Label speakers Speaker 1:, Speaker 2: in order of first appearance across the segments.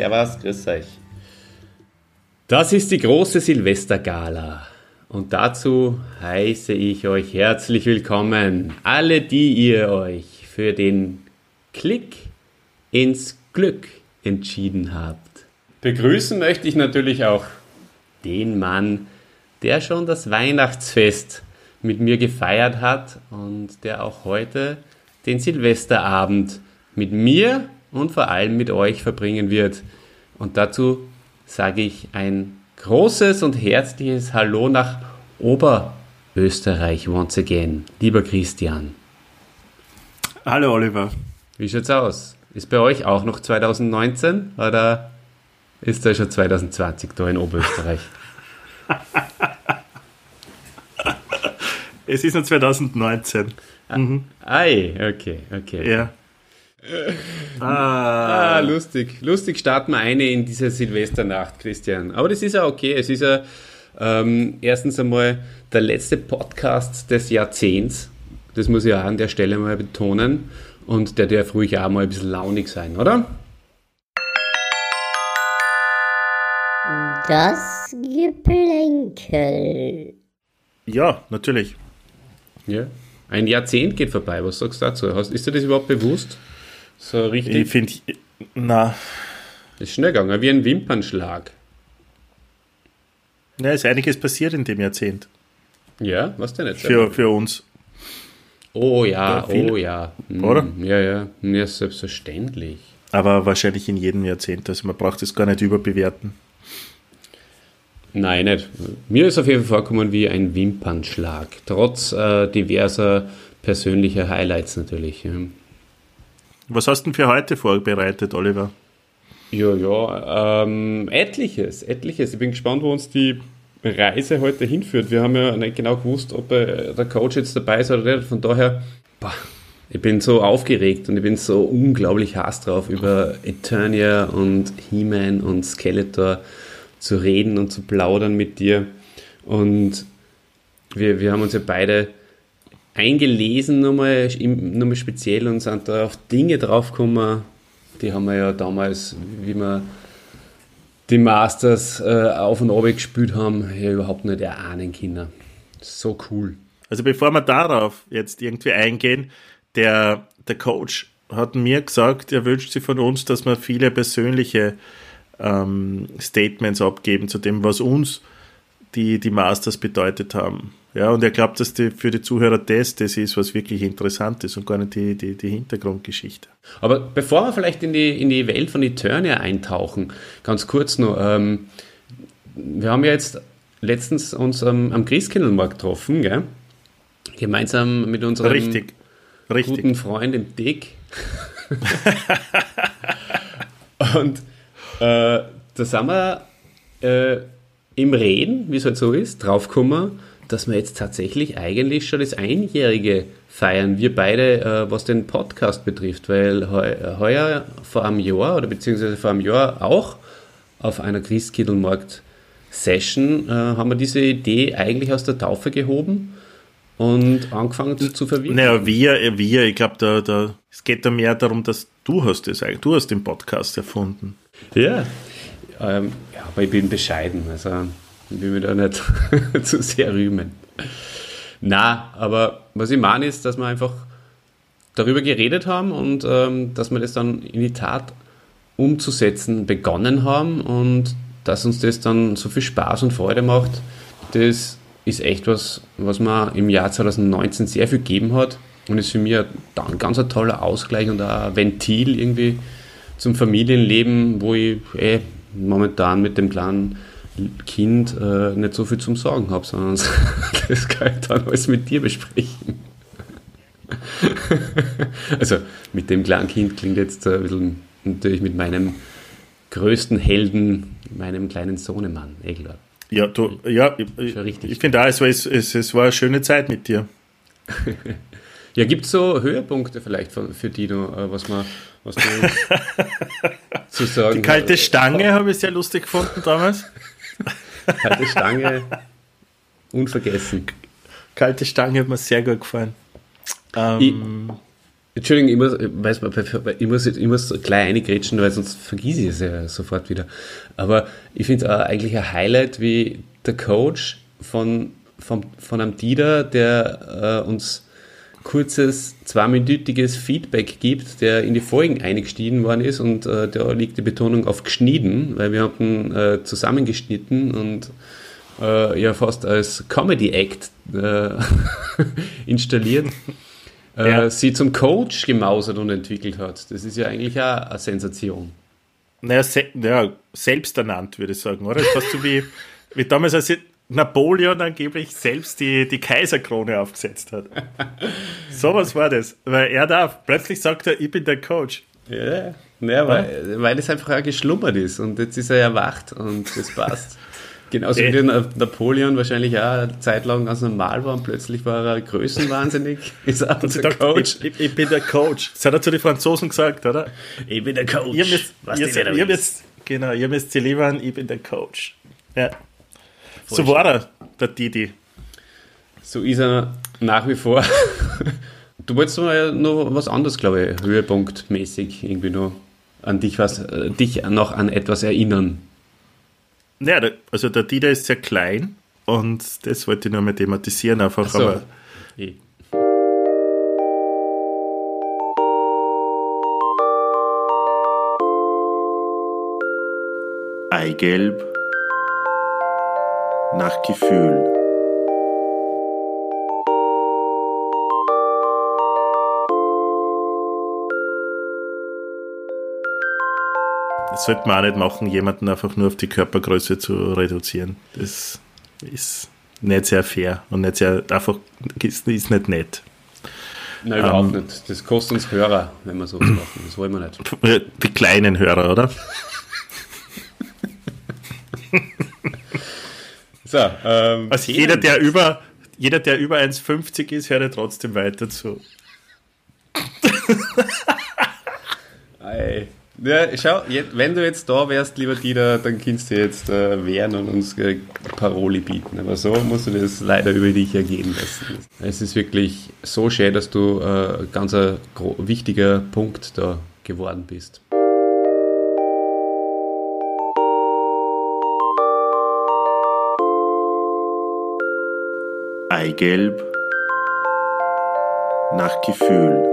Speaker 1: Servus, grüß euch. Das ist die große Silvestergala. Und dazu heiße ich euch herzlich willkommen, alle, die ihr euch für den Klick ins Glück entschieden habt. Begrüßen möchte ich natürlich auch den Mann, der schon das Weihnachtsfest mit mir gefeiert hat und der auch heute den Silvesterabend mit mir und vor allem mit euch verbringen wird. Und dazu sage ich ein großes und herzliches Hallo nach Oberösterreich once again. Lieber Christian.
Speaker 2: Hallo Oliver.
Speaker 1: Wie schaut's aus? Ist bei euch auch noch 2019 oder ist da schon 2020 da in Oberösterreich?
Speaker 2: es ist noch 2019.
Speaker 1: Mhm. Ei, okay, okay.
Speaker 2: Ja.
Speaker 1: Ah. ah. lustig. Lustig starten wir eine in diese Silvesternacht, Christian. Aber das ist ja okay. Es ist ja ähm, erstens einmal der letzte Podcast des Jahrzehnts. Das muss ich auch an der Stelle mal betonen. Und der darf ruhig auch mal ein bisschen launig sein, oder?
Speaker 3: Das Geplänkel.
Speaker 2: Ja, natürlich.
Speaker 1: Ja. Ein Jahrzehnt geht vorbei. Was sagst du dazu? ist dir das überhaupt bewusst? So richtig.
Speaker 2: Ich finde, na.
Speaker 1: Ist schnell gegangen, wie ein Wimpernschlag.
Speaker 2: Ja, ist einiges passiert in dem Jahrzehnt.
Speaker 1: Ja, was denn jetzt?
Speaker 2: Für, für uns.
Speaker 1: Oh ja, oh ja.
Speaker 2: Hm, Oder?
Speaker 1: Ja, ja. Ja, selbstverständlich.
Speaker 2: Aber wahrscheinlich in jedem Jahrzehnt. Also man braucht es gar nicht überbewerten.
Speaker 1: Nein, nicht. Mir ist auf jeden Fall vorgekommen wie ein Wimpernschlag. Trotz äh, diverser persönlicher Highlights natürlich.
Speaker 2: Was hast du denn für heute vorbereitet, Oliver?
Speaker 1: Ja, ja, ähm, etliches, etliches. Ich bin gespannt, wo uns die Reise heute hinführt. Wir haben ja nicht genau gewusst, ob äh, der Coach jetzt dabei ist oder nicht. Von daher, boah, ich bin so aufgeregt und ich bin so unglaublich heiß drauf, über Eternia und He-Man und Skeletor zu reden und zu plaudern mit dir. Und wir, wir haben uns ja beide eingelesen, nochmal, nochmal speziell und sind da auf Dinge draufgekommen, die haben wir ja damals, wie wir die Masters äh, auf und ab gespielt haben, ja überhaupt nicht erahnen können. So cool.
Speaker 2: Also bevor wir darauf jetzt irgendwie eingehen, der, der Coach hat mir gesagt, er wünscht sich von uns, dass wir viele persönliche ähm, Statements abgeben zu dem, was uns die, die Masters bedeutet haben. Ja, und er glaubt, dass die, für die Zuhörer das, das ist, was wirklich interessant ist und gar nicht die, die, die Hintergrundgeschichte.
Speaker 1: Aber bevor wir vielleicht in die, in die Welt von Eternia eintauchen, ganz kurz noch, ähm, wir haben ja jetzt letztens uns ähm, am Christkindlmarkt getroffen, gell? gemeinsam mit unserem
Speaker 2: Richtig. Richtig.
Speaker 1: guten Freund im Dick. und äh, da sind wir äh, im Reden, wie es halt so ist, draufgekommen, dass wir jetzt tatsächlich eigentlich schon das Einjährige feiern. Wir beide, äh, was den Podcast betrifft, weil heu, heuer vor einem Jahr oder beziehungsweise vor einem Jahr auch auf einer Christkindlmarkt-Session äh, haben wir diese Idee eigentlich aus der Taufe gehoben und angefangen zu, zu verwirklichen.
Speaker 2: Naja, wir, wir, ich glaube, da, da, es geht da mehr darum, dass du hast es du hast den Podcast erfunden.
Speaker 1: Ja, ähm, ja aber ich bin bescheiden, also ich will mich da nicht zu sehr rühmen. Na, aber was ich meine ist, dass wir einfach darüber geredet haben und ähm, dass wir das dann in die Tat umzusetzen begonnen haben und dass uns das dann so viel Spaß und Freude macht, das ist echt was, was mir im Jahr 2019 sehr viel gegeben hat und ist für mich ein ganz ein toller Ausgleich und ein Ventil irgendwie zum Familienleben, wo ich eh, momentan mit dem kleinen Kind äh, nicht so viel zum Sorgen habe, sondern das kann ich dann alles mit dir besprechen. also mit dem kleinen Kind klingt jetzt ein bisschen natürlich mit meinem größten Helden, meinem kleinen Sohnemann, eh klar.
Speaker 2: Ja, du, ja, ich, ich finde auch, es war, es, es war eine schöne Zeit mit dir.
Speaker 1: ja, gibt es so Höhepunkte vielleicht für, für Dino, äh, was man was du
Speaker 2: zu sagen Die kalte Stange habe ich sehr lustig gefunden damals.
Speaker 1: Kalte Stange, unvergessen.
Speaker 2: Kalte Stange hat mir sehr gut gefallen.
Speaker 1: Ähm, Entschuldigung, ich muss, weiß man, ich muss, ich muss gleich eingrätschen, weil sonst vergieße ich es ja sofort wieder. Aber ich finde es eigentlich ein Highlight, wie der Coach von, von, von einem Dieter, der äh, uns kurzes, zweiminütiges Feedback gibt, der in die Folgen eingestiegen worden ist und äh, da liegt die Betonung auf geschnitten, weil wir haben äh, zusammengeschnitten und äh, ja fast als Comedy Act äh, installiert. Äh, ja. sie zum Coach gemausert und entwickelt hat. Das ist ja eigentlich auch eine Sensation.
Speaker 2: Naja, se ja, selbst ernannt, würde ich sagen, oder? Fast so wie, wie damals, als Napoleon angeblich selbst die, die Kaiserkrone aufgesetzt hat. so was war das. Weil er darf, plötzlich sagt er, ich bin der Coach.
Speaker 1: Ja, ja weil, weil es einfach auch geschlummert ist und jetzt ist er erwacht und das passt. Genauso wie Napoleon wahrscheinlich auch eine Zeit lang ganz normal war und plötzlich war er größenwahnsinnig.
Speaker 2: Ist er unser gedacht, Coach. Ich, ich, ich, bin der Coach. Das hat er zu den Franzosen gesagt, oder?
Speaker 1: Ich bin der Coach.
Speaker 2: Ihr müsst, Was ihr, ihr müsst, genau, ihr müsst sie liefern, ich bin der Coach. Ja. So war er, der Didi.
Speaker 1: So ist er nach wie vor. du wolltest noch was anderes, glaube ich, höhepunktmäßig irgendwie noch an dich was, äh, dich noch an etwas erinnern.
Speaker 2: Naja, also der Dieter ist sehr klein und das wollte ich nur mal thematisieren einfach. So. Aber okay. Eigelb nach Gefühl. Das sollte man auch nicht machen, jemanden einfach nur auf die Körpergröße zu reduzieren. Das ist nicht sehr fair und nicht sehr, einfach ist, ist nicht nett.
Speaker 1: Nein, überhaupt ähm, nicht. Das kostet uns Hörer, wenn wir sowas machen. Das wollen wir nicht.
Speaker 2: Die kleinen Hörer, oder? so, ähm, also jeder, der über, jeder, der über 1,50 ist, hört trotzdem weiter zu.
Speaker 1: Ei. Ja, schau, wenn du jetzt da wärst, lieber Dieter, dann kannst du jetzt äh, wehren und uns äh, Paroli bieten. Aber so musst du das leider über dich ergehen lassen. Es ist wirklich so schön, dass du äh, ganz ein wichtiger Punkt da geworden bist.
Speaker 2: Eigelb nach Gefühl.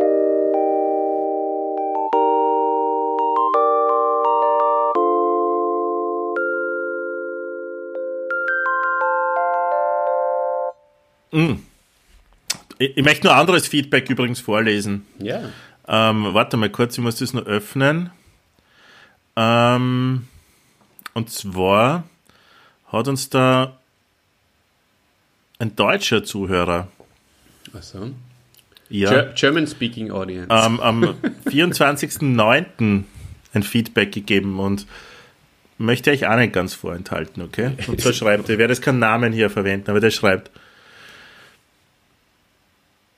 Speaker 2: Mm. Ich, ich, möchte nur anderes Feedback übrigens vorlesen.
Speaker 1: Ja.
Speaker 2: Ähm, warte mal kurz, ich muss das nur öffnen. Ähm, und zwar hat uns da ein deutscher Zuhörer.
Speaker 1: Achso.
Speaker 2: Ja.
Speaker 1: German Speaking Audience.
Speaker 2: Ähm, am 24.09. ein Feedback gegeben und möchte ich auch nicht ganz vorenthalten, okay? Und so schreibt er, ich werde jetzt keinen Namen hier verwenden, aber der schreibt,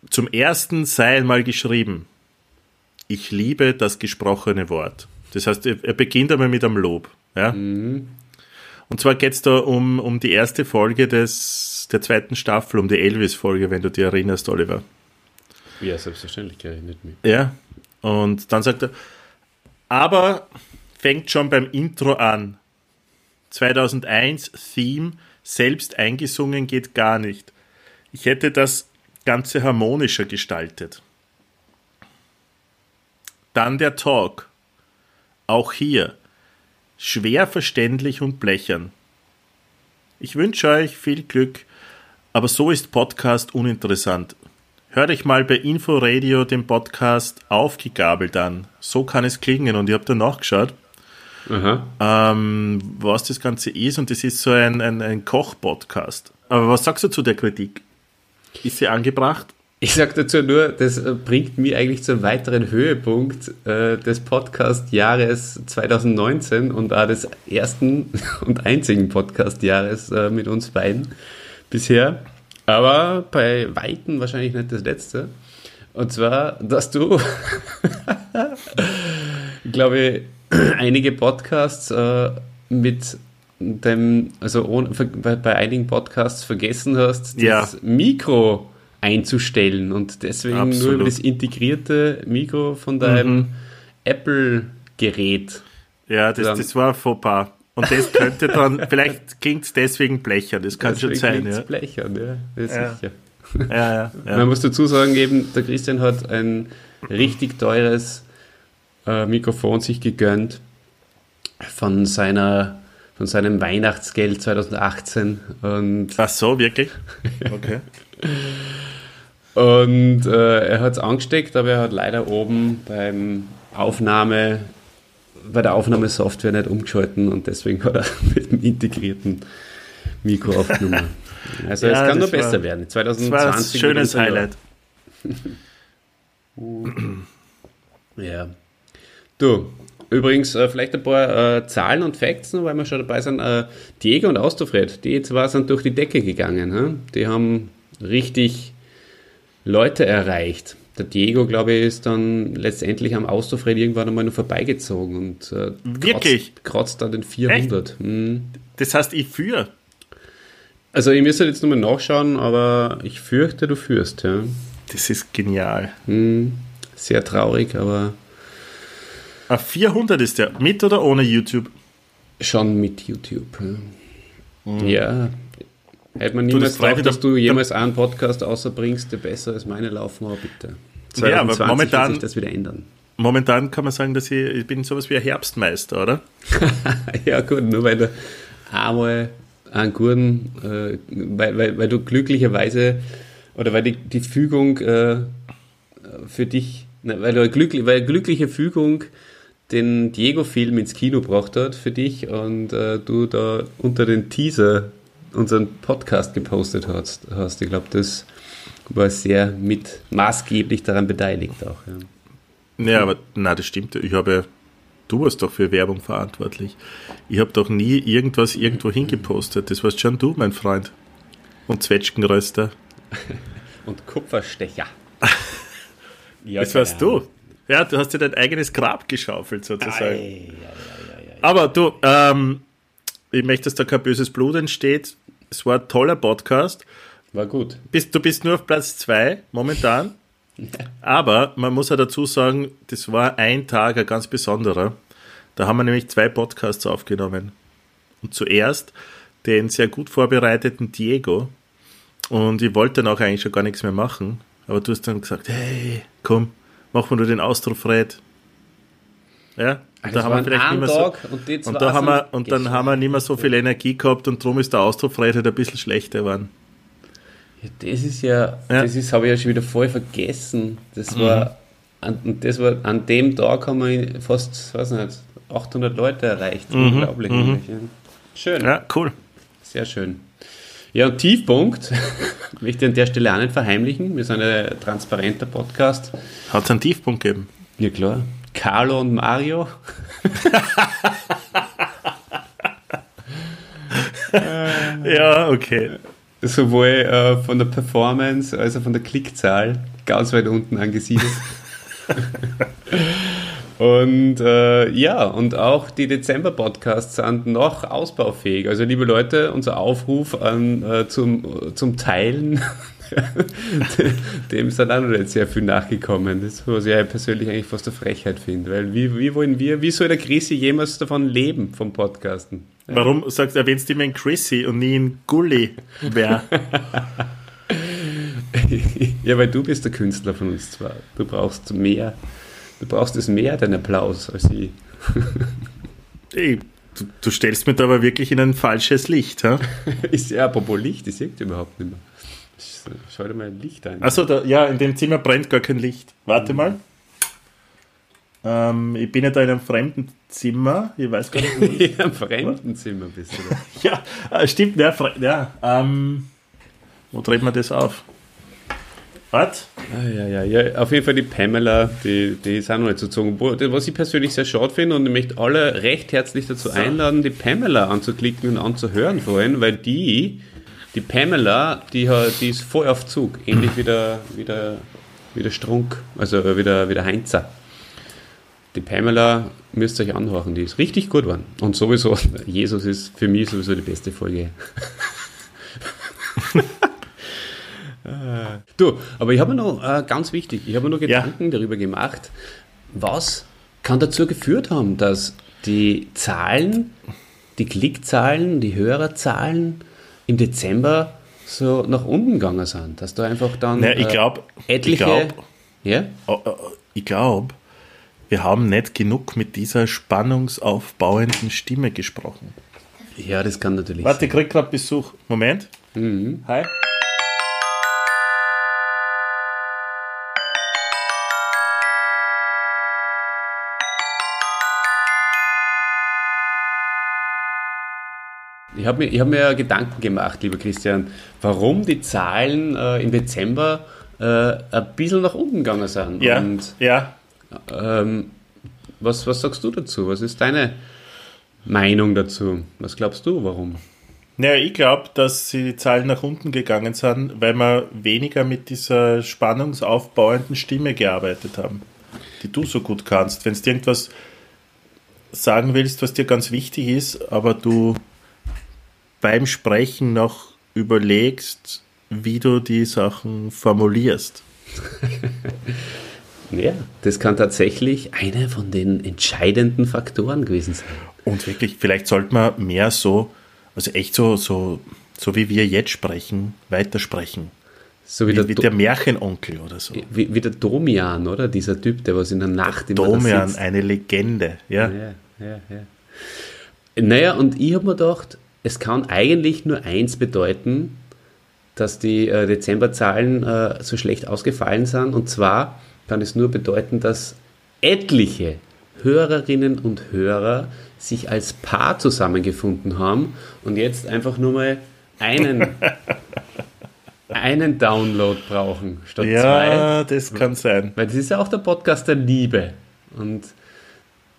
Speaker 2: zum ersten sei einmal geschrieben, ich liebe das gesprochene Wort. Das heißt, er beginnt einmal mit einem Lob. Ja? Mhm. Und zwar geht es da um, um die erste Folge des, der zweiten Staffel, um die Elvis-Folge, wenn du dich erinnerst, Oliver.
Speaker 1: Ja, selbstverständlich gerechnet mich.
Speaker 2: Ja, und dann sagt er, aber fängt schon beim Intro an. 2001 Theme, selbst eingesungen geht gar nicht. Ich hätte das Ganze harmonischer gestaltet. Dann der Talk. Auch hier schwer verständlich und blechern. Ich wünsche euch viel Glück, aber so ist Podcast uninteressant. Hört euch mal bei Inforadio den Podcast aufgegabelt an. So kann es klingen und ich habe da nachgeschaut, ähm, was das Ganze ist und das ist so ein, ein, ein Koch-Podcast. Aber was sagst du zu der Kritik? Ist sie angebracht?
Speaker 1: Ich sage dazu nur, das äh, bringt mich eigentlich zum weiteren Höhepunkt äh, des Podcast-Jahres 2019 und auch des ersten und einzigen Podcast-Jahres äh, mit uns beiden bisher. Aber bei Weitem wahrscheinlich nicht das letzte. Und zwar, dass du, glaube ich, einige Podcasts äh, mit dem, also ohne, bei, bei, einigen Podcasts vergessen hast,
Speaker 2: das
Speaker 1: Mikro einzustellen und deswegen
Speaker 2: Absolut.
Speaker 1: nur über das integrierte Mikro von deinem Apple-Gerät.
Speaker 2: Ja, das, das war ein Fauxpas. Und das könnte dann, vielleicht klingt es deswegen blecher, das kann schon
Speaker 1: Deswegen
Speaker 2: sein.
Speaker 1: klingt's
Speaker 2: Ja.
Speaker 1: blechern, ja. Das ist
Speaker 2: Ja.
Speaker 1: sicher.
Speaker 2: Ja, ja,
Speaker 1: Man
Speaker 2: ja.
Speaker 1: muss dazu sagen, eben, der Christian hat ein richtig teures äh, Mikrofon sich gegönnt von seiner von seinem Weihnachtsgeld 2018 und,
Speaker 2: Ach so, wirklich? Okay.
Speaker 1: und äh, er hat es angesteckt, aber er hat leider oben beim Aufnahme bei der Aufnahmesoftware nicht umgeschalten und deswegen hat er mit dem integrierten Mikro aufgenommen. Also
Speaker 2: Ja,
Speaker 1: es kann nur
Speaker 2: das war-
Speaker 1: besser werden.
Speaker 2: Das war
Speaker 1: 2020
Speaker 2: ein schönes. Highlight.
Speaker 1: Ja. Du, übrigens, äh, vielleicht ein paar äh, Zahlen und Facts, weil wir schon dabei sind. Äh, Diego und Austofred, die zwei sind durch die Decke gegangen. Hä? Die haben richtig Leute erreicht. Der Diego, glaube ich, ist dann letztendlich am Austofred irgendwann einmal nur vorbeigezogen und äh,
Speaker 2: Wirklich?
Speaker 1: Kratzt, kratzt an den 400. Hm.
Speaker 2: Das heißt, ich führe.
Speaker 1: Also, ich müsste jetzt nochmal nachschauen, aber ich fürchte, du führst. Ja.
Speaker 2: Das ist genial.
Speaker 1: Hm. Sehr traurig, aber
Speaker 2: Ah, 400 ist der. Mit oder ohne YouTube?
Speaker 1: Schon mit YouTube. Ja. ja. Hätte man.
Speaker 2: Du,
Speaker 1: niemals
Speaker 2: das freut
Speaker 1: gedacht, dass du jemals einen Podcast außerbringst, der besser als meine laufen, aber bitte.
Speaker 2: Ja, aber
Speaker 1: 2020
Speaker 2: momentan-
Speaker 1: wird sich das wieder ändern.
Speaker 2: Momentan kann man sagen, dass ich, ich bin sowas wie ein Herbstmeister, oder?
Speaker 1: ja, gut, nur weil du einmal einen guten, äh, weil, weil, weil du glücklicherweise oder weil die, die Fügung äh, für dich, ne, weil du eine glückli weil glückliche Fügung den Diego-Film ins Kino gebracht hat für dich und äh, du da unter den Teaser unseren Podcast gepostet hast. hast. Ich glaube, das war sehr mit maßgeblich daran beteiligt auch. Ja.
Speaker 2: Ja, aber na, das stimmt. Ich habe, du warst doch für Werbung verantwortlich. Ich habe doch nie irgendwas irgendwo hingepostet. Das warst schon du, mein Freund. Und Zwetschgenröster.
Speaker 1: Und Kupferstecher. ja,
Speaker 2: Das warst
Speaker 1: genau.
Speaker 2: du. Ja, du hast dir dein eigenes Grab geschaufelt, sozusagen.
Speaker 1: Ei.
Speaker 2: Aber du, ähm, ich möchte, dass da kein böses Blut entsteht. Es war ein toller Podcast.
Speaker 1: War gut.
Speaker 2: Bist, du bist nur auf Platz zwei momentan. Aber man muss ja dazu sagen, das war ein Tag, ein ganz besonderer. Da haben wir nämlich zwei Podcasts aufgenommen. Und zuerst den sehr gut vorbereiteten Diego. Und ich wollte dann auch eigentlich schon gar nichts mehr machen. Aber du hast dann gesagt, hey, komm, mach mal nur den Austrofred. Ja, und
Speaker 1: Das war ein
Speaker 2: nicht mehr so,
Speaker 1: und
Speaker 2: und, da haben wir, und dann haben wir nicht mehr so viel Energie gehabt und darum ist der Austrofred halt ein bisschen schlechter geworden.
Speaker 1: Ja, das ist ja,
Speaker 2: Ja.
Speaker 1: das ist, habe ich ja schon wieder voll vergessen. Das war, an, das war, an dem Tag haben wir fast, weiß nicht, 800 Leute erreicht. Unglaublich. eigentlich, Ja. Schön,
Speaker 2: Ja, cool.
Speaker 1: sehr schön. Ja, und Tiefpunkt möchte ich an der Stelle auch nicht verheimlichen. Wir sind ein transparenter Podcast.
Speaker 2: Hat es einen Tiefpunkt gegeben?
Speaker 1: Ja, klar. Carlo und Mario.
Speaker 2: Ja, okay.
Speaker 1: Sowohl äh, von der Performance als auch von der Klickzahl ganz weit unten angesiedelt. und äh, ja, und auch die Dezember-Podcasts sind noch ausbaufähig. Also liebe Leute, unser Aufruf an, äh, zum, zum Teilen, dem sind auch noch nicht sehr viel nachgekommen. Das, was ich persönlich eigentlich fast eine Frechheit finde. Weil wie, wie wollen wir, wie soll der Chrissy jemals davon leben, vom Podcasten?
Speaker 2: Warum sagst du, erwähnst du immer in Chrissy und nie in Gully wer?
Speaker 1: ja, weil du bist der Künstler von uns zwar. Du brauchst mehr, du brauchst es mehr, den Applaus, als ich.
Speaker 2: Ey, du, du stellst mir da aber wirklich in ein falsches Licht. Ha?
Speaker 1: Ist ja apropos Licht, ich sehe überhaupt nicht mehr. Schau dir mal ein Licht ein.
Speaker 2: Achso, ja, in dem Zimmer brennt gar kein Licht. Warte mal. Ähm, ich bin ja da in einem fremden Zimmer. Ich weiß gar nicht, wo ich-
Speaker 1: In einem Fremdenzimmer bist du da.
Speaker 2: Ja, äh, stimmt, ja, ja ähm, wo dreht man das auf? Was?
Speaker 1: Ah, ja, ja, ja. Auf jeden Fall die Pamela, die, die ist auch noch nicht so gezogen. Was ich persönlich sehr schade finde und ich möchte alle recht herzlich dazu einladen, die Pamela anzuklicken und anzuhören vorhin, weil die, die Pamela, die, hat- die ist voll auf Zug. Ähnlich wie der, wie der, wie der Strunk, also wie der, wie der Heinzer. Die Pamela müsst ihr euch anhören, die ist richtig gut geworden. Und sowieso, Jesus ist für mich sowieso die beste Folge. Du, aber ich habe mir noch, äh, ganz wichtig, ich habe mir noch Gedanken ja. darüber gemacht, was kann dazu geführt haben, dass die Zahlen, die Klickzahlen, die Hörerzahlen im Dezember so nach unten gegangen sind, dass da einfach dann
Speaker 2: naja, ich glaub,
Speaker 1: äh, etliche... Ich glaube,
Speaker 2: ja? Ich glaub, wir haben nicht genug mit dieser spannungsaufbauenden Stimme gesprochen.
Speaker 1: Ja, das kann natürlich
Speaker 2: Warte, ich krieg gerade Besuch. Moment.
Speaker 1: Mhm.
Speaker 2: Hi.
Speaker 1: Ich habe mir, hab mir Gedanken gemacht, lieber Christian, warum die Zahlen äh, im Dezember äh, ein bisschen nach unten gegangen sind.
Speaker 2: Ja, Und, ja.
Speaker 1: Ähm, was, was sagst du dazu? Was ist deine Meinung dazu? Was glaubst du, warum?
Speaker 2: Naja, ich glaube, dass die Zahlen nach unten gegangen sind, weil wir weniger mit dieser spannungsaufbauenden Stimme gearbeitet haben, die du so gut kannst. Wenn du irgendwas sagen willst, was dir ganz wichtig ist, aber du beim Sprechen noch überlegst, wie du die Sachen formulierst.
Speaker 1: ja, das kann tatsächlich einer von den entscheidenden Faktoren gewesen sein.
Speaker 2: Und wirklich, vielleicht sollte man mehr so, also echt so, so, so wie wir jetzt sprechen, weitersprechen. So wie, wie, der, wie der Märchenonkel oder so.
Speaker 1: Wie, wie, der Domian, oder? Dieser Typ, der was in der Nacht
Speaker 2: immer Domian, eine Legende, ja.
Speaker 1: Ja, ja, ja. Naja, und ich habe mir gedacht, es kann eigentlich nur eins bedeuten, dass die äh, Dezemberzahlen äh, so schlecht ausgefallen sind. Und zwar kann es nur bedeuten, dass etliche Hörerinnen und Hörer sich als Paar zusammengefunden haben und jetzt einfach nur mal einen, einen Download brauchen statt
Speaker 2: ja,
Speaker 1: zwei.
Speaker 2: Ja, das kann sein.
Speaker 1: Weil das ist ja auch der Podcast der Liebe. Und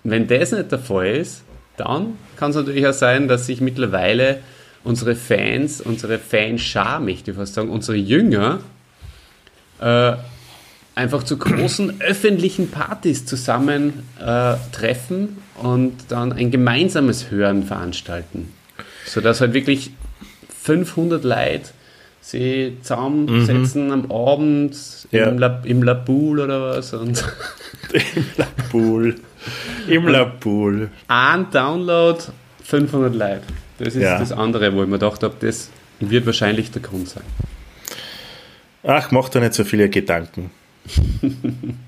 Speaker 1: wenn das nicht der Fall ist, dann kann es natürlich auch sein, dass sich mittlerweile unsere Fans, unsere Fanschar, möchte ich fast sagen, unsere Jünger, äh, einfach zu großen öffentlichen Partys zusammen äh, treffen und dann ein gemeinsames Hören veranstalten. Sodass halt wirklich 500 Leute sie zusammensetzen mhm. am Abend ja. im, La, im Lapool oder was. Und
Speaker 2: Im Lapool. Im Lapool.
Speaker 1: Ein Download, 500 Leute. Das ist ja. das andere, wo ich mir gedacht habe, das wird wahrscheinlich der Grund sein.
Speaker 2: Ach, mach da nicht so viele Gedanken.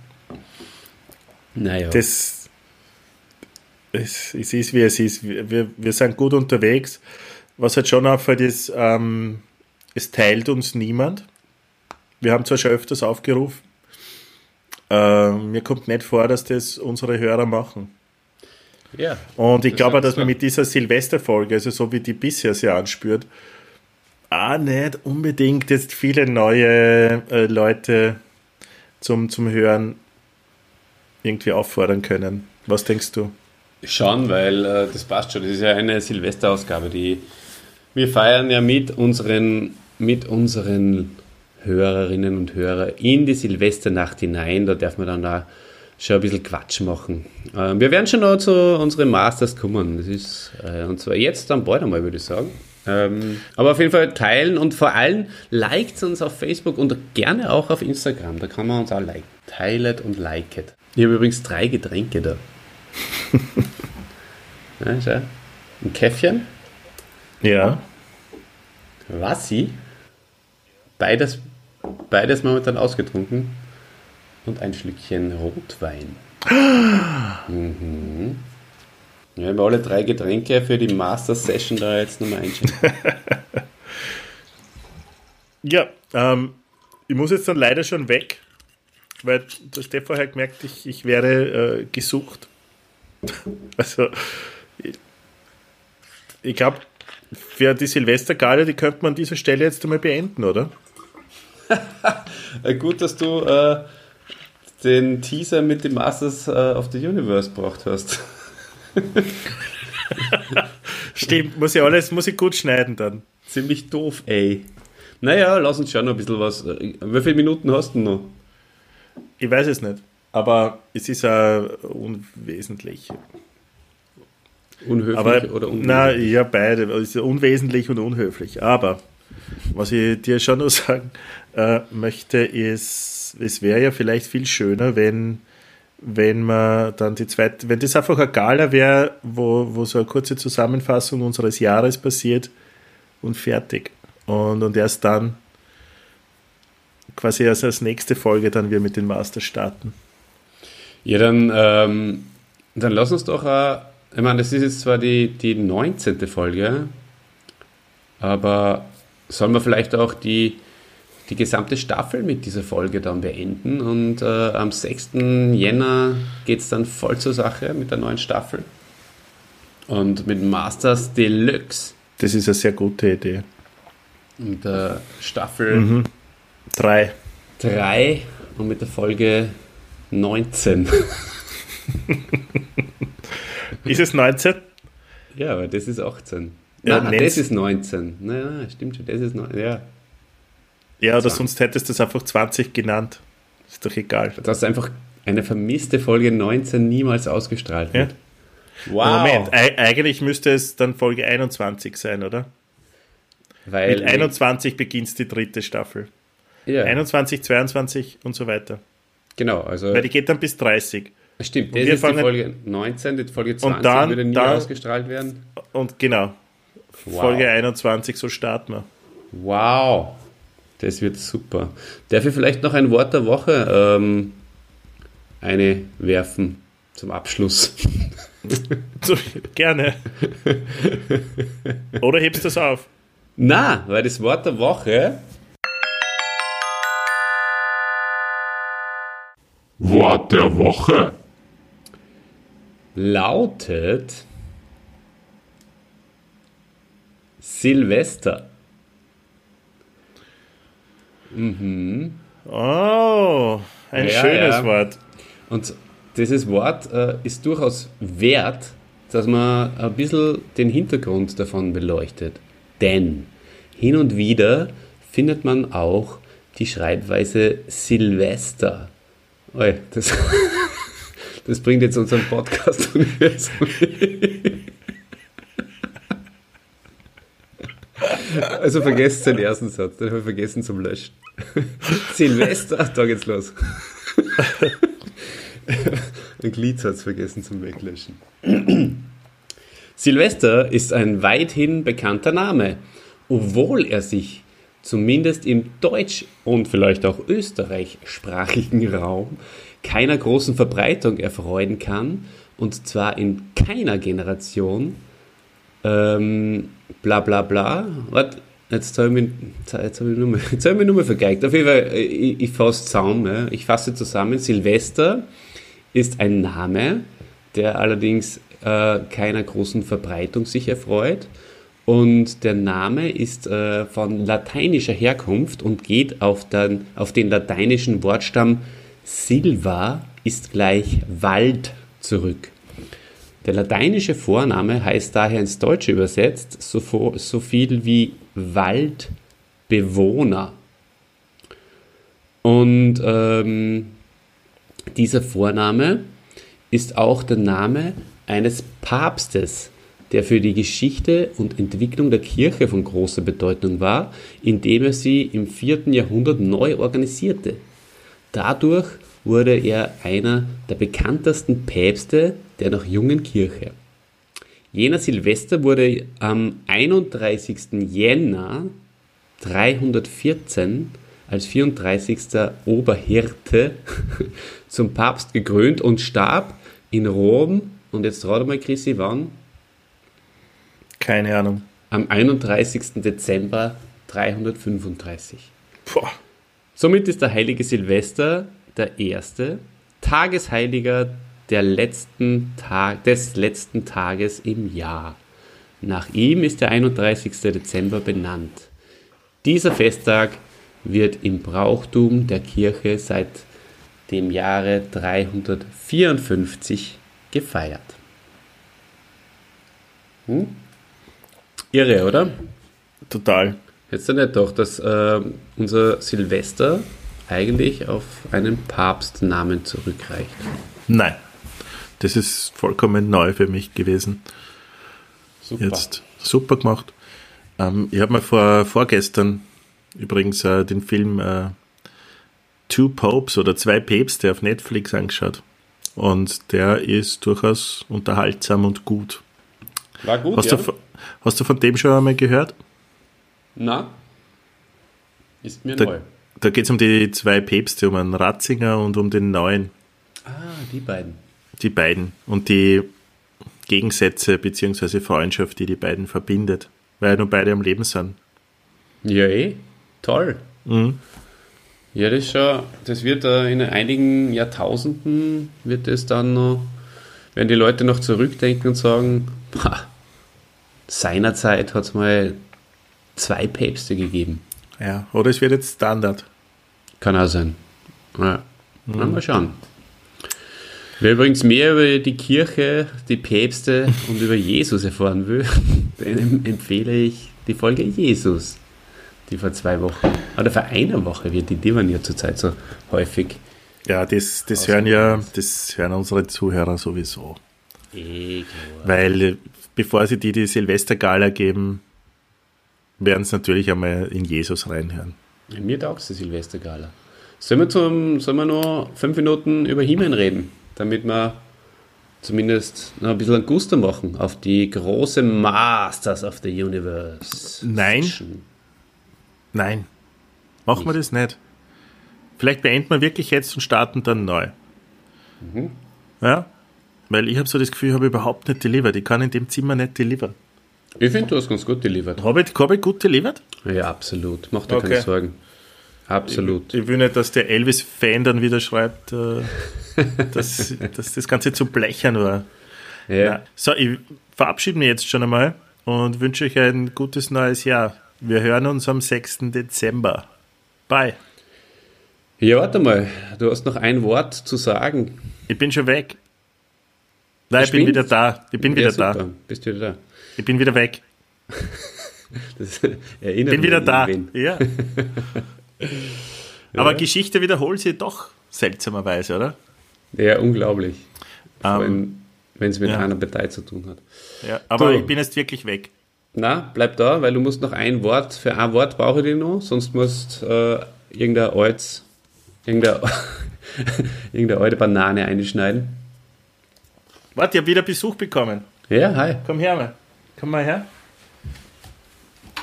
Speaker 1: naja.
Speaker 2: Das, es, es ist, wie es ist. Wir, wir sind gut unterwegs. Was halt schon auffällt, ist, ähm, es teilt uns niemand. Wir haben zwar schon öfters aufgerufen, äh, mir kommt nicht vor, dass das unsere Hörer machen.
Speaker 1: Ja.
Speaker 2: Und ich glaube, dass man mit dieser Silvesterfolge, also so wie die bisher sie anspürt, auch nicht unbedingt jetzt viele neue äh, Leute zum, zum Hören irgendwie auffordern können. Was denkst du?
Speaker 1: Schon, weil äh, das passt schon. Das ist ja eine Silvesterausgabe, die wir feiern ja mit unseren, mit unseren Hörerinnen und Hörern in die Silvesternacht hinein. Da darf man dann da schon ein bisschen Quatsch machen. Ähm, wir werden schon noch zu unseren Masters kommen. Das ist, äh, und zwar jetzt dann bald einmal, würde ich sagen. Ähm, aber auf jeden Fall teilen und vor allem liked uns auf Facebook und gerne auch auf Instagram. Da kann man uns auch liken. Teilet und liket. Ich habe übrigens drei Getränke da. ja, schau. Ein Käffchen.
Speaker 2: Ja.
Speaker 1: Wassi. Beides, beides momentan ausgetrunken. Und ein Schlückchen Rotwein. mhm. Wir alle drei Getränke für die Master Session da jetzt nochmal einschenken.
Speaker 2: ja, ähm, ich muss jetzt dann leider schon weg, weil der Stefan hat gemerkt, ich, ich wäre äh, gesucht. also, ich, ich glaube, für die Silvestergale, die könnte man an dieser Stelle jetzt einmal beenden, oder?
Speaker 1: Gut, dass du äh, den Teaser mit dem Masters äh, of the Universe gebracht hast.
Speaker 2: Stimmt, muss ich alles, muss ich gut schneiden dann.
Speaker 1: Ziemlich doof, ey. Naja, lass uns schon noch ein bisschen was. Wie viele Minuten hast du noch?
Speaker 2: Ich weiß es nicht, aber es ist ja unwesentlich.
Speaker 1: Unhöflich
Speaker 2: aber,
Speaker 1: oder
Speaker 2: unwesentlich? Na, ja, beide. Es ist unwesentlich und unhöflich. Aber was ich dir schon noch sagen äh, möchte, ist, es wäre ja vielleicht viel schöner, wenn, wenn man dann die zweite, wenn das einfach ein Gala wäre, wo, wo so eine kurze Zusammenfassung unseres Jahres passiert und fertig. Und, und erst dann quasi erst als nächste Folge dann wir mit den Masters starten.
Speaker 1: Ja, dann, ähm, dann lass uns doch, äh, ich meine, das ist jetzt zwar die, die 19. Folge, aber sollen wir vielleicht auch die, die gesamte Staffel mit dieser Folge dann beenden und äh, am 6. Jänner geht es dann voll zur Sache mit der neuen Staffel und mit Masters Deluxe.
Speaker 2: Das ist eine sehr gute Idee.
Speaker 1: Und der Staffel mhm.
Speaker 2: Drei.
Speaker 1: Drei und mit der Folge 19.
Speaker 2: ist es 19?
Speaker 1: Ja, aber das ist 18. Ja, nein, das ist 19. Naja, stimmt schon, das ist 19. Ja.
Speaker 2: Ja, oder 20. sonst hättest du es einfach 20 genannt. Ist doch egal.
Speaker 1: Dass einfach eine vermisste Folge 19 niemals ausgestrahlt wird.
Speaker 2: Ja. Wow. Moment, eigentlich müsste es dann Folge 21 sein, oder? Weil Mit 21 beginnt die dritte Staffel. Ja. 21, 22 und so weiter.
Speaker 1: Genau, also.
Speaker 2: Weil die geht dann bis 30.
Speaker 1: Stimmt, das ist die Folge 19, die Folge 20
Speaker 2: und dann,
Speaker 1: würde nie
Speaker 2: dann,
Speaker 1: ausgestrahlt werden.
Speaker 2: Und genau, wow. Folge 21, so starten wir.
Speaker 1: Wow, das wird super. Darf ich vielleicht noch ein Wort der Woche ähm, eine werfen zum Abschluss?
Speaker 2: Gerne. Oder hebst du das auf?
Speaker 1: Na, weil das Wort der Woche
Speaker 3: Wort der Woche
Speaker 1: lautet Silvester.
Speaker 2: Mhm. Oh, ein ja, schönes ja. Wort.
Speaker 1: Und dieses Wort äh, ist durchaus wert, dass man ein bisschen den Hintergrund davon beleuchtet. Denn hin und wieder findet man auch die Schreibweise Silvester Oi, das, das bringt jetzt unseren Podcast-Universum. Also vergesst den ersten Satz, den habe ich vergessen zum Löschen. Silvester, da geht's los. Ein Gliedsatz vergessen zum Weglöschen. Silvester ist ein weithin bekannter Name, obwohl er sich zumindest im deutsch- und vielleicht auch österreichsprachigen Raum keiner großen Verbreitung erfreuen kann, und zwar in keiner Generation, ähm, bla bla bla. Warte, jetzt habe ich, jetzt hab ich, nur, jetzt hab ich mich nur mal vergeigt. Auf jeden Fall, äh, ich, ich fasse zusammen. Ich fasse zusammen. Silvester ist ein Name, der allerdings äh, keiner großen Verbreitung sich erfreut und der Name ist äh, von lateinischer Herkunft und geht auf den, auf den lateinischen Wortstamm Silva ist gleich Wald zurück. Der lateinische Vorname heißt daher ins Deutsche übersetzt so, so viel wie Waldbewohner. Und ähm, dieser Vorname ist auch der Name eines Papstes der für die Geschichte und Entwicklung der Kirche von großer Bedeutung war, indem er sie im 4. Jahrhundert neu organisierte. Dadurch wurde er einer der bekanntesten Päpste der noch jungen Kirche. Jener Silvester wurde am 31. Jänner 314 als 34. Oberhirte zum Papst gekrönt und starb in Rom. Und jetzt rate mal, Chrissy, wann?
Speaker 2: Keine Ahnung.
Speaker 1: Am 31. Dezember 335. Boah. Somit ist der heilige Silvester der erste Tagesheiliger der letzten Tag, des letzten Tages im Jahr. Nach ihm ist der 31. Dezember benannt. Dieser Festtag wird im Brauchtum der Kirche seit dem Jahre 354 gefeiert. Hm? Irre, oder?
Speaker 2: Total.
Speaker 1: Hättest du nicht doch, dass äh, unser Silvester eigentlich auf einen Papstnamen zurückreicht?
Speaker 2: Nein. Das ist vollkommen neu für mich gewesen. Super. Jetzt super gemacht. Ähm, ich habe mir vor, vorgestern übrigens äh, den Film äh, Two Popes oder Zwei Päpste auf Netflix angeschaut. Und der ist durchaus unterhaltsam und gut.
Speaker 1: War gut,
Speaker 2: Hast,
Speaker 1: ja?
Speaker 2: du, von- hast du von dem schon einmal gehört?
Speaker 1: Na? Ist mir
Speaker 2: Da,
Speaker 1: neu.
Speaker 2: da geht es um die zwei Päpste, um einen Ratzinger und um den neuen.
Speaker 1: Ah, die beiden.
Speaker 2: Die beiden. Und die Gegensätze bzw. Freundschaft, die die beiden verbindet. Weil ja nur beide am Leben sind.
Speaker 1: Ja, eh. Toll.
Speaker 2: Mhm.
Speaker 1: Ja, das ist schon, das wird äh, in einigen Jahrtausenden wird es dann noch, werden die Leute noch zurückdenken und sagen, "Pah, seinerzeit hat es mal zwei Päpste gegeben.
Speaker 2: Ja, oder es wird jetzt Standard.
Speaker 1: Kann auch sein. Ja. Na, mal schauen. Wer übrigens mehr über die Kirche, die Päpste und über Jesus erfahren will, dem empfehle ich die Folge Jesus, die vor zwei Wochen, oder vor einer Woche wird, die die man ja zurzeit so häufig.
Speaker 2: Ja, das, das hören ja, das hören unsere Zuhörer sowieso.
Speaker 1: Eh,
Speaker 2: Weil äh, bevor sie die die Silvestergala geben, werden sie natürlich einmal in Jesus reinhören.
Speaker 1: Mir taugt die Silvestergala. Sollen wir, zum, sollen wir noch fünf Minuten über Himmel reden, damit wir zumindest noch ein bisschen ein Gusto machen auf die große Masters of the Universe.
Speaker 2: Nein.
Speaker 1: Session.
Speaker 2: Nein, machen wir das nicht. Vielleicht beenden wir wirklich jetzt und starten dann neu. Ja, weil ich habe so das Gefühl, ich habe überhaupt nicht delivered. Ich kann in dem Zimmer nicht delivern.
Speaker 1: Ich finde, du hast ganz gut delivered.
Speaker 2: Habe ich, habe ich gut delivered?
Speaker 1: Ja, absolut. Mach dir
Speaker 2: Okay.
Speaker 1: keine Sorgen. Absolut.
Speaker 2: Ich will nicht, dass der Elvis-Fan dann wieder schreibt, äh, dass, dass das Ganze zu blechern war.
Speaker 1: Ja.
Speaker 2: So, ich verabschiede mich jetzt schon einmal und wünsche euch ein gutes neues Jahr. Wir hören uns am 6. Dezember. Bye.
Speaker 1: ja, warte mal. Du hast noch ein Wort zu sagen.
Speaker 2: Ich bin schon weg. Nein, ich bin wieder da. Ich bin
Speaker 1: Ja,
Speaker 2: wieder
Speaker 1: super.
Speaker 2: da.
Speaker 1: Bist du wieder da?
Speaker 2: Ich bin wieder weg.
Speaker 1: Das erinnert
Speaker 2: Bin
Speaker 1: mich
Speaker 2: wieder da.
Speaker 1: wen.
Speaker 2: Ja. Aber Geschichte wiederholt sie doch seltsamerweise, oder?
Speaker 1: Ja, unglaublich. Allem, wenn es mit
Speaker 2: ja.
Speaker 1: einer Partei zu tun hat.
Speaker 2: Ja, aber
Speaker 1: Du.
Speaker 2: ich bin jetzt wirklich weg.
Speaker 1: Na, bleib da, weil du musst noch ein Wort, für ein Wort brauche ich dich noch, sonst musst äh, irgendein altes, irgendeine, irgendeine alte Banane einschneiden.
Speaker 2: Warte, ich habe wieder Besuch bekommen.
Speaker 1: Ja, hi.
Speaker 2: Komm her mal. Komm mal her.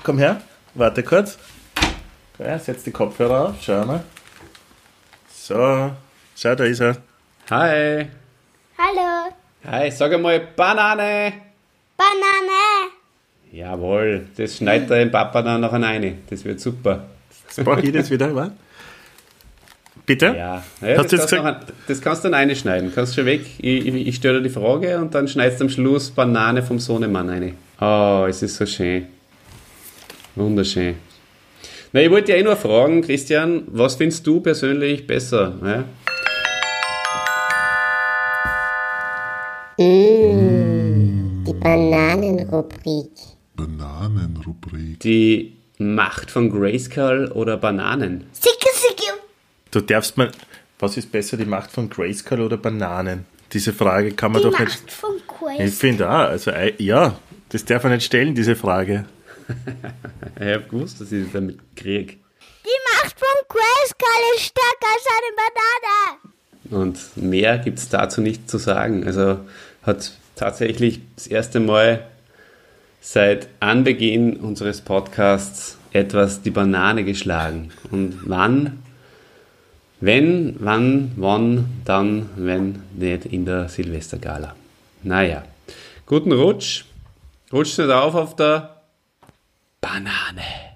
Speaker 2: Komm her. Warte kurz. Her, setz die Kopfhörer auf. Schau mal. So. Schau, da ist er.
Speaker 1: Hi.
Speaker 4: Hallo,
Speaker 1: Hi, sag einmal Banane.
Speaker 4: Banane.
Speaker 1: Jawohl, das schneidet der Papa dann noch rein. Das wird super.
Speaker 2: Jetzt brauche ich das wieder, was? Bitte?
Speaker 1: Ja, ja
Speaker 2: Hast
Speaker 1: das,
Speaker 2: du jetzt
Speaker 1: kannst noch, das kannst du dann reinschneiden. Kannst schon weg. Ich, ich, ich stelle dir die Frage und dann schneidest du am Schluss Banane vom Sohnemann rein. Oh, es ist so schön. Wunderschön. Na, ich wollte ja eh nur fragen, Christian, was findest du persönlich besser? Ja?
Speaker 4: Die Bananenrubrik.
Speaker 3: Bananenrubrik.
Speaker 1: Die Macht von Grayskull oder Bananen?
Speaker 4: Sicke, sicke.
Speaker 2: Du darfst mal. Was ist besser, die Macht von Grayskull oder Bananen? Diese Frage kann man
Speaker 4: Die
Speaker 2: doch nicht.
Speaker 4: Macht von
Speaker 2: Ich
Speaker 4: Quest.
Speaker 2: finde auch, also äh, ja, das darf man nicht stellen, diese Frage.
Speaker 1: Ich habe gewusst, dass ich das damit kriege.
Speaker 4: Die Macht von Grayskull ist stärker als eine Banane.
Speaker 1: Und mehr gibt es dazu nicht zu sagen. Also hat tatsächlich das erste Mal seit Anbeginn unseres Podcasts etwas die Banane geschlagen. Und wann? Wenn, wann, wann, dann, wenn nicht in der Silvestergala. Naja, guten Rutsch. Rutscht nicht auf auf der Banane.